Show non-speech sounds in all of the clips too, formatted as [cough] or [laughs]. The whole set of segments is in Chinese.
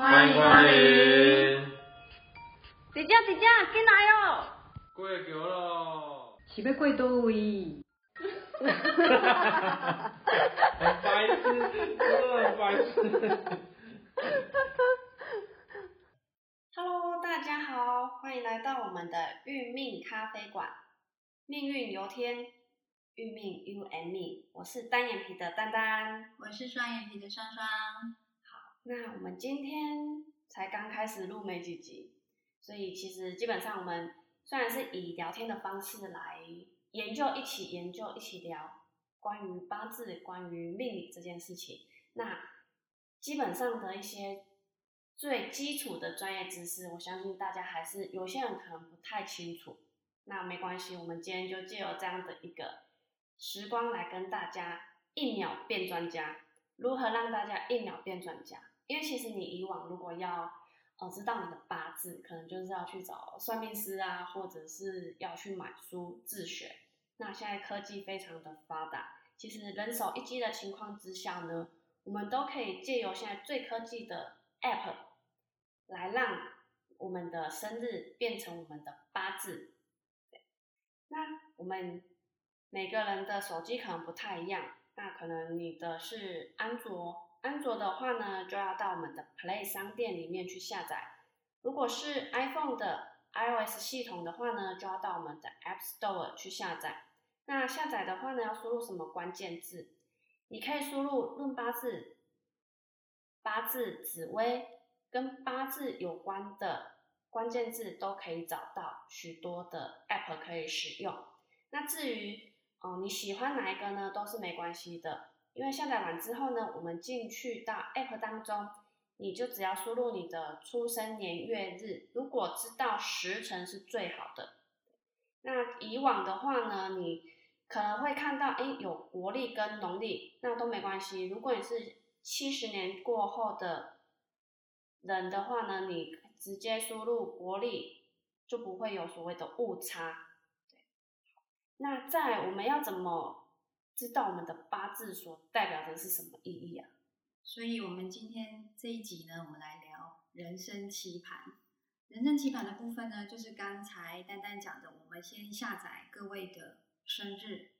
欢迎光临。姐姐姐姐，进来哦。过桥咯。是要过多位？哈哈哈！哈哈白痴，真的很白痴。Hello，大家好，欢迎来到我们的运命咖啡馆。命运由天，运命 you and me。我是单眼皮的丹丹，我是双眼皮的双双。那我们今天才刚开始录没几集，所以其实基本上我们虽然是以聊天的方式来。研究一起研究一起聊关于八字、关于命理这件事情。那基本上的一些最基础的专业知识，我相信大家还是有些人可能不太清楚。那没关系，我们今天就借由这样的一个时光来跟大家一秒变专家。如何让大家一秒变专家？因为其实你以往如果要呃知道你的八字，可能就是要去找算命师啊，或者是要去买书自学。那现在科技非常的发达，其实人手一机的情况之下呢，我们都可以借由现在最科技的 App 来让我们的生日变成我们的八字。对，那我们每个人的手机可能不太一样，那可能你的是安卓，安卓的话呢，就要到我们的 Play 商店里面去下载；如果是 iPhone 的 iOS 系统的话呢，就要到我们的 App Store 去下载。那下载的话呢，要输入什么关键字？你可以输入“论八字”、“八字紫薇”跟八字有关的关键字，都可以找到许多的 App 可以使用。那至于哦你喜欢哪一个呢，都是没关系的，因为下载完之后呢，我们进去到 App 当中，你就只要输入你的出生年月日，如果知道时辰是最好的。那以往的话呢，你可能会看到，哎，有国历跟农历，那都没关系。如果你是七十年过后的人的话呢，你直接输入国历，就不会有所谓的误差。对，那在我们要怎么知道我们的八字所代表的是什么意义啊？所以，我们今天这一集呢，我们来聊人生棋盘。人生棋盘的部分呢，就是刚才丹丹讲的，我们先下载各位的。生日，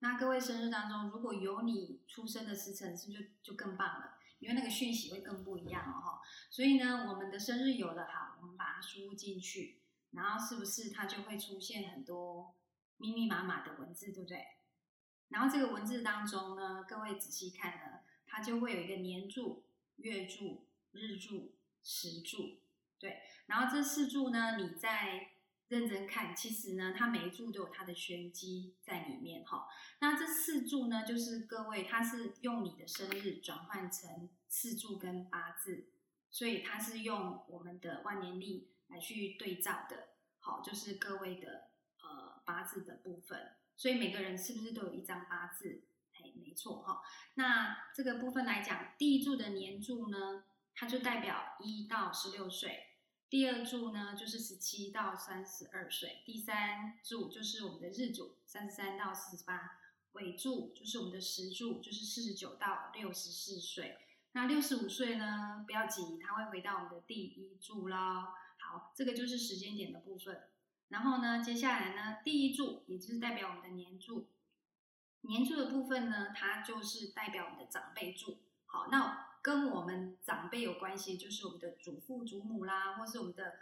那各位生日当中，如果有你出生的时辰，是不是就就更棒了？因为那个讯息会更不一样哦哈。所以呢，我们的生日有了哈，我们把它输入进去，然后是不是它就会出现很多密密麻麻的文字，对不对？然后这个文字当中呢，各位仔细看呢，它就会有一个年柱、月柱、日柱、时柱，对。然后这四柱呢，你在认真看，其实呢，它每一柱都有它的玄机在里面哈。那这四柱呢，就是各位，它是用你的生日转换成四柱跟八字，所以它是用我们的万年历来去对照的。好，就是各位的呃八字的部分。所以每个人是不是都有一张八字？嘿，没错哈。那这个部分来讲，第一柱的年柱呢，它就代表一到十六岁。第二柱呢，就是十七到三十二岁；第三柱就是我们的日柱，三十三到四十八；尾柱就是我们的时柱，就是四十九到六十四岁。那六十五岁呢，不要急，它会回到我们的第一柱喽。好，这个就是时间点的部分。然后呢，接下来呢，第一柱也就是代表我们的年柱，年柱的部分呢，它就是代表我们的长辈柱。好，那。跟我们长辈有关系，就是我们的祖父祖母啦，或是我们的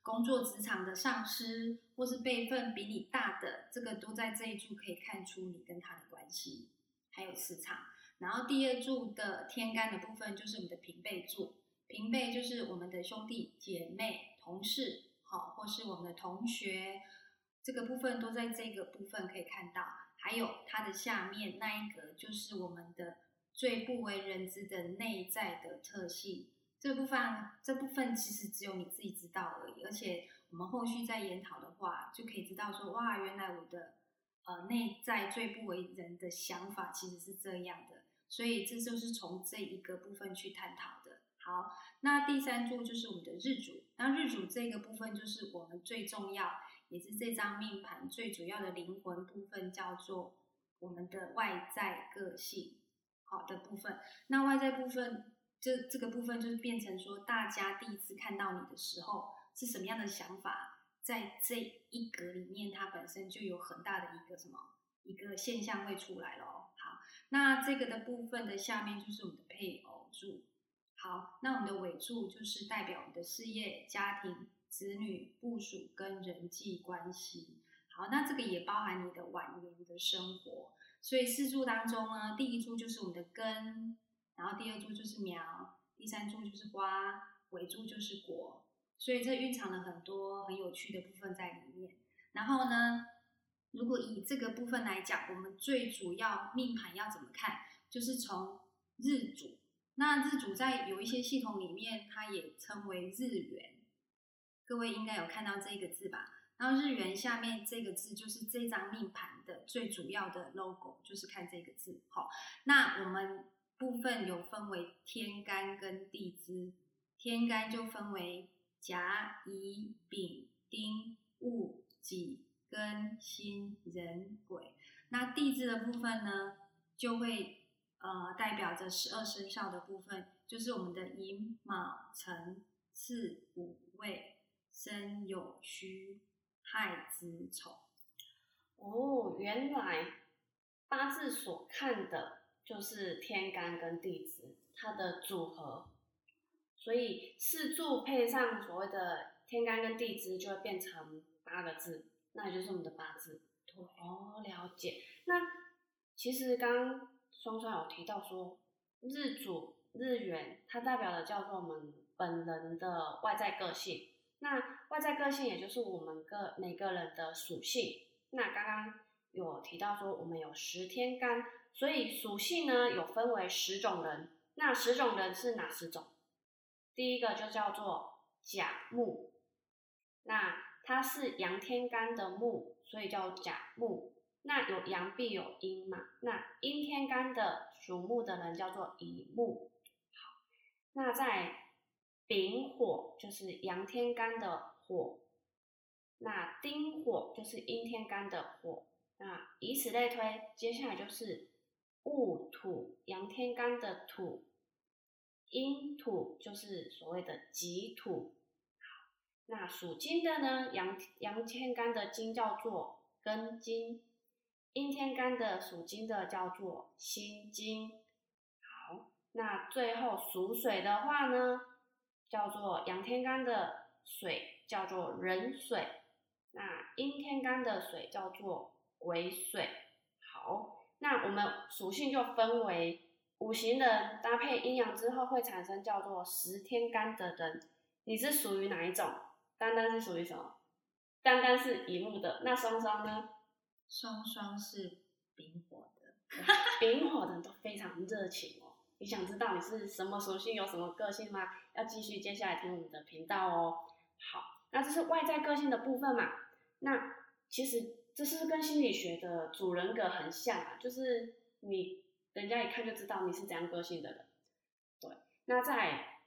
工作职场的上司，或是辈分比你大的，这个都在这一柱可以看出你跟他的关系，还有磁场。然后第二柱的天干的部分就是我们的平辈柱，平辈就是我们的兄弟姐妹、同事，好，或是我们的同学，这个部分都在这个部分可以看到。还有它的下面那一格就是我们的。最不为人知的内在的特性，这部分这部分其实只有你自己知道而已。而且我们后续再研讨的话，就可以知道说，哇，原来我的呃内在最不为人的想法其实是这样的。所以这就是从这一个部分去探讨的。好，那第三柱就是我们的，日主这个部分就是我们最重要，也是这张命盘最主要的灵魂部分，叫做我们的外在个性。好的部分，那外在部分这这个部分就是变成说，大家第一次看到你的时候是什么样的想法，在这一格里面，它本身就有很大的一个什么一个现象会出来了哦。好，那这个的部分的下面就是我们的配偶柱。好，那我们的尾柱就是代表我们的事业、家庭、子女、部署跟人际关系。好，那这个也包含你的晚年的生活。所以四柱当中呢，第一柱就是我们的根，然后第二柱就是苗，第三柱就是花，尾柱就是果。所以这蕴藏了很多很有趣的部分在里面。然后呢，如果以这个部分来讲，我们最主要命盘要怎么看，就是从日主。那日主在有一些系统里面，它也称为日元。各位应该有看到这个字吧？然后日元下面这个字就是这张命盘的最主要的 logo，就是看这个字。好，那我们部分有分为天干跟地支，天干就分为甲、乙、丙、丁、戊、己、庚、辛、壬、癸。那地支的部分呢，就会。呃，代表着十二生肖的部分，就是我们的寅卯辰巳午未申酉戌亥子丑。哦，原来八字所看的就是天干跟地支它的组合，所以四柱配上所谓的天干跟地支，就会变成八个字，那也就是我们的八字。哦，了解。那其实刚。双双有提到说，日主日元，它代表的叫做我们本人的外在个性。那外在个性，也就是我们个每个人的属性。那刚刚有提到说，我们有十天干，所以属性呢有分为十种人。那十种人是哪十种？第一个就叫做甲木，那它是阳天干的木，所以叫甲木。那有阳必有阴嘛？那阴天干的属木的人叫做乙木。好，那在丙火就是阳天干的火，那丁火就是阴天干的火。那以此类推，接下来就是戊土阳天干的土，阴土就是所谓的己土。那属金的呢？阳阳天干的金叫做庚金。阴天干的属金的叫做辛金，好，那最后属水的话呢，叫做阳天干的水叫做壬水，那阴天干的水叫做癸水。好，那我们属性就分为五行人搭配阴阳之后会产生叫做十天干的人，你是属于哪一种？丹丹是属于什么？丹丹是乙木的，那双双呢？双双是丙火的，[laughs] 丙火的都非常热情哦。你想知道你是什么属性，有什么个性吗？要继续接下来听我们的频道哦。好，那这是外在个性的部分嘛？那其实这是跟心理学的主人格很像啊，就是你人家一看就知道你是怎样个性的人。对，那在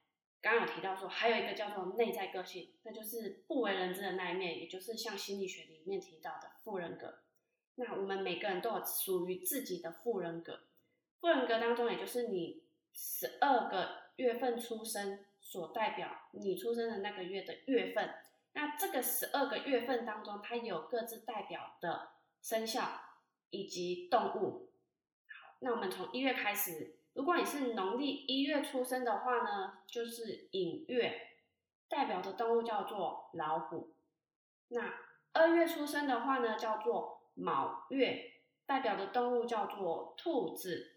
刚刚有提到说，还有一个叫做内在个性，那就是不为人知的那一面，也就是像心理学里面提到的副人格。那我们每个人都有属于自己的副人格，副人格当中，也就是你十二个月份出生所代表你出生的那个月的月份。那这个十二个月份当中，它有各自代表的生肖以及动物。好，那我们从一月开始，如果你是农历一月出生的话呢，就是寅月，代表的动物叫做老虎。那二月出生的话呢，叫做卯月代表的动物叫做兔子，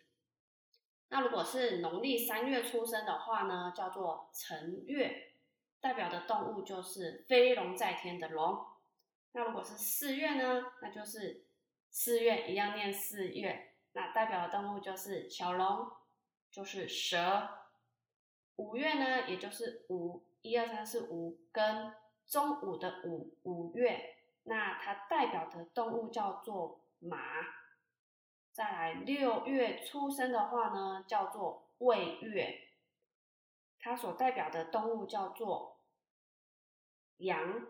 那如果是农历三月出生的话呢，叫做辰月，代表的动物就是飞龙在天的龙。那如果是四月呢，那就是四月一样念四月，那代表的动物就是小龙，就是蛇。五月呢，也就是五一二三四五跟中午的五五月。那它代表的动物叫做马，再来六月出生的话呢，叫做未月，它所代表的动物叫做羊。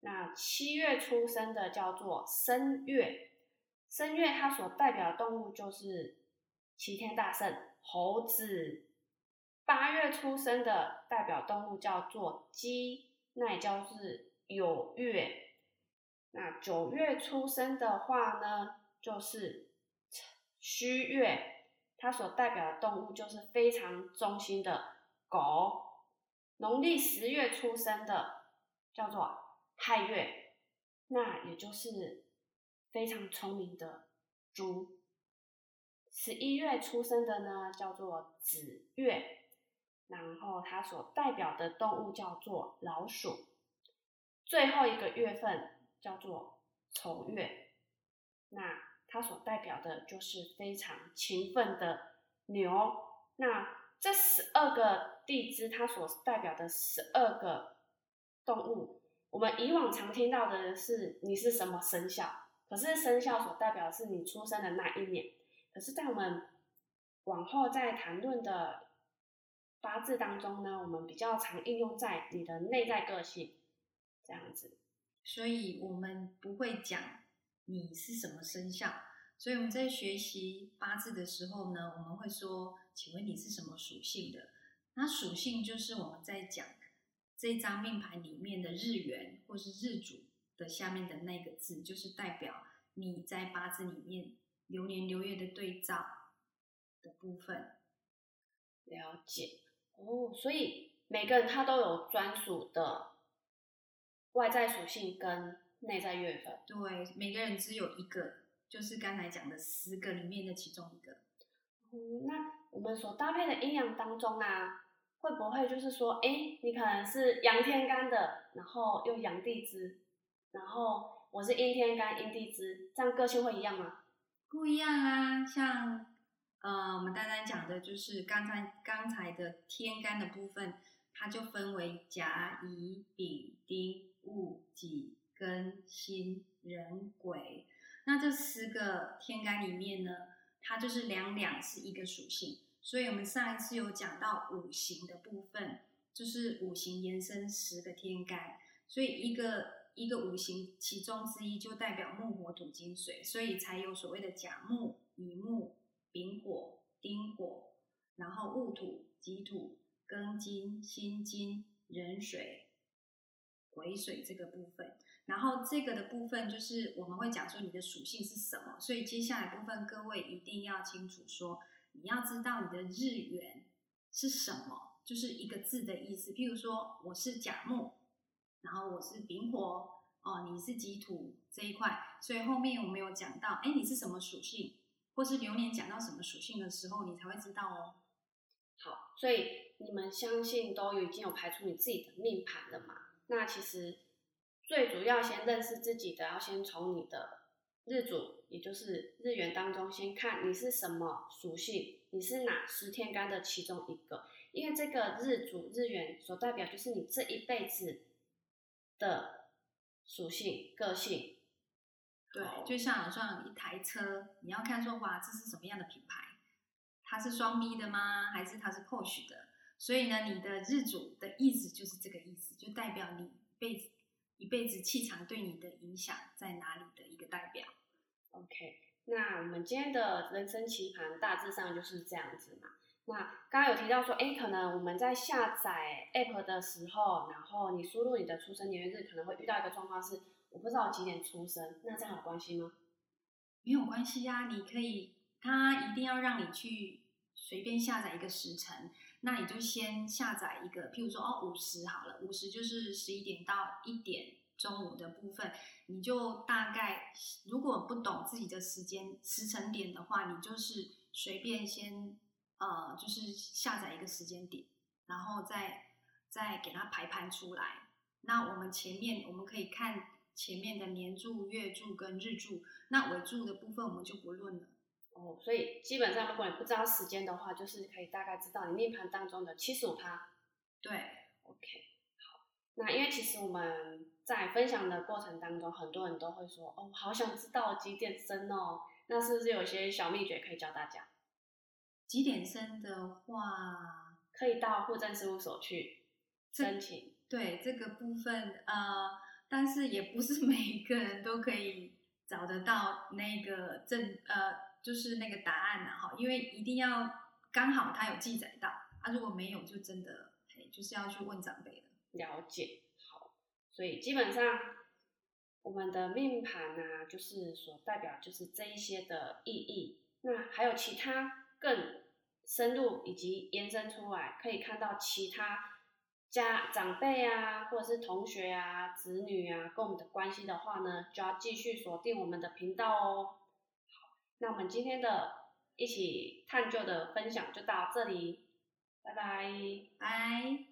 那七月出生的叫做申月，申月它所代表的动物就是齐天大圣猴子。八月出生的代表动物叫做鸡，那也叫是有月。那九月出生的话呢，就是戌月，它所代表的动物就是非常忠心的狗。农历十月出生的叫做亥月，那也就是非常聪明的猪。十一月出生的呢叫做子月，然后它所代表的动物叫做老鼠。最后一个月份。叫做丑月，那它所代表的就是非常勤奋的牛。那这十二个地支，它所代表的十二个动物，我们以往常听到的是你是什么生肖，可是生肖所代表的是你出生的那一年。可是，在我们往后在谈论的八字当中呢，我们比较常应用在你的内在个性这样子。所以我们不会讲你是什么生肖，所以我们在学习八字的时候呢，我们会说，请问你是什么属性的？那属性就是我们在讲这张命盘里面的日元或是日主的下面的那个字，就是代表你在八字里面流年流月的对照的部分。了解哦，所以每个人他都有专属的。外在属性跟内在月份，对，每个人只有一个，就是刚才讲的十个里面的其中一个。嗯，那我们所搭配的阴阳当中啊，会不会就是说，哎，你可能是阳天干的，然后又阳地支，然后我是阴天干阴地支，这样个性会一样吗？不一样啊，像呃，我们单单讲的就是刚才刚才的天干的部分，它就分为甲乙丙丁。戊己庚辛壬癸，那这十个天干里面呢，它就是两两是一个属性，所以我们上一次有讲到五行的部分，就是五行延伸十个天干，所以一个一个五行其中之一就代表木火土金水，所以才有所谓的甲木、乙木、丙火、丁火，然后戊土、己土、庚金、辛金、壬水。癸水这个部分，然后这个的部分就是我们会讲说你的属性是什么，所以接下来部分各位一定要清楚说，你要知道你的日元是什么，就是一个字的意思。譬如说我是甲木，然后我是丙火，哦，你是己土这一块，所以后面我们有讲到，哎，你是什么属性，或是流年讲到什么属性的时候，你才会知道哦。好，所以你们相信都已经有排出你自己的命盘了嘛？那其实最主要先认识自己的，要先从你的日主，也就是日元当中先看你是什么属性，你是哪十天干的其中一个，因为这个日主日元所代表就是你这一辈子的属性个性。对，就像像一台车，你要看说哇，这是什么样的品牌？它是双 B 的吗？还是它是 Porsche 的？所以呢，你的日主的意思就是这个意思，就代表你一辈子一辈子气场对你的影响在哪里的一个代表。OK，那我们今天的人生棋盘大致上就是这样子嘛。那刚刚有提到说，哎，可能我们在下载 App 的时候，然后你输入你的出生年月日，可能会遇到一个状况是，我不知道几点出生，那这样有关系吗？没有关系呀，你可以，它一定要让你去随便下载一个时辰。那你就先下载一个，譬如说哦，五十好了，五十就是十一点到一点中午的部分，你就大概如果不懂自己的时间时辰点的话，你就是随便先呃，就是下载一个时间点，然后再再给它排盘出来。那我们前面我们可以看前面的年柱、月柱跟日柱，那尾柱的部分我们就不论了。哦，所以基本上，如果你不知道时间的话，就是可以大概知道你命盘当中的七十五趴。对，OK，好。那因为其实我们在分享的过程当中，很多人都会说：“哦，好想知道几点生哦。”那是不是有些小秘诀可以教大家？几点生的话，可以到户政事务所去申请。对这个部分，呃，但是也不是 [laughs] 每一个人都可以找得到那个证，呃。就是那个答案呐，哈，因为一定要刚好他有记载到啊，如果没有，就真的嘿，就是要去问长辈了。了解，好，所以基本上我们的命盘呢、就是所代表就是这一些的意义。那还有其他更深入以及延伸出来，可以看到其他家长辈啊，或者是同学啊、子女啊跟我们的关系的话呢，就要继续锁定我们的频道哦。那我们今天的一起探究的分享就到这里，拜拜。拜。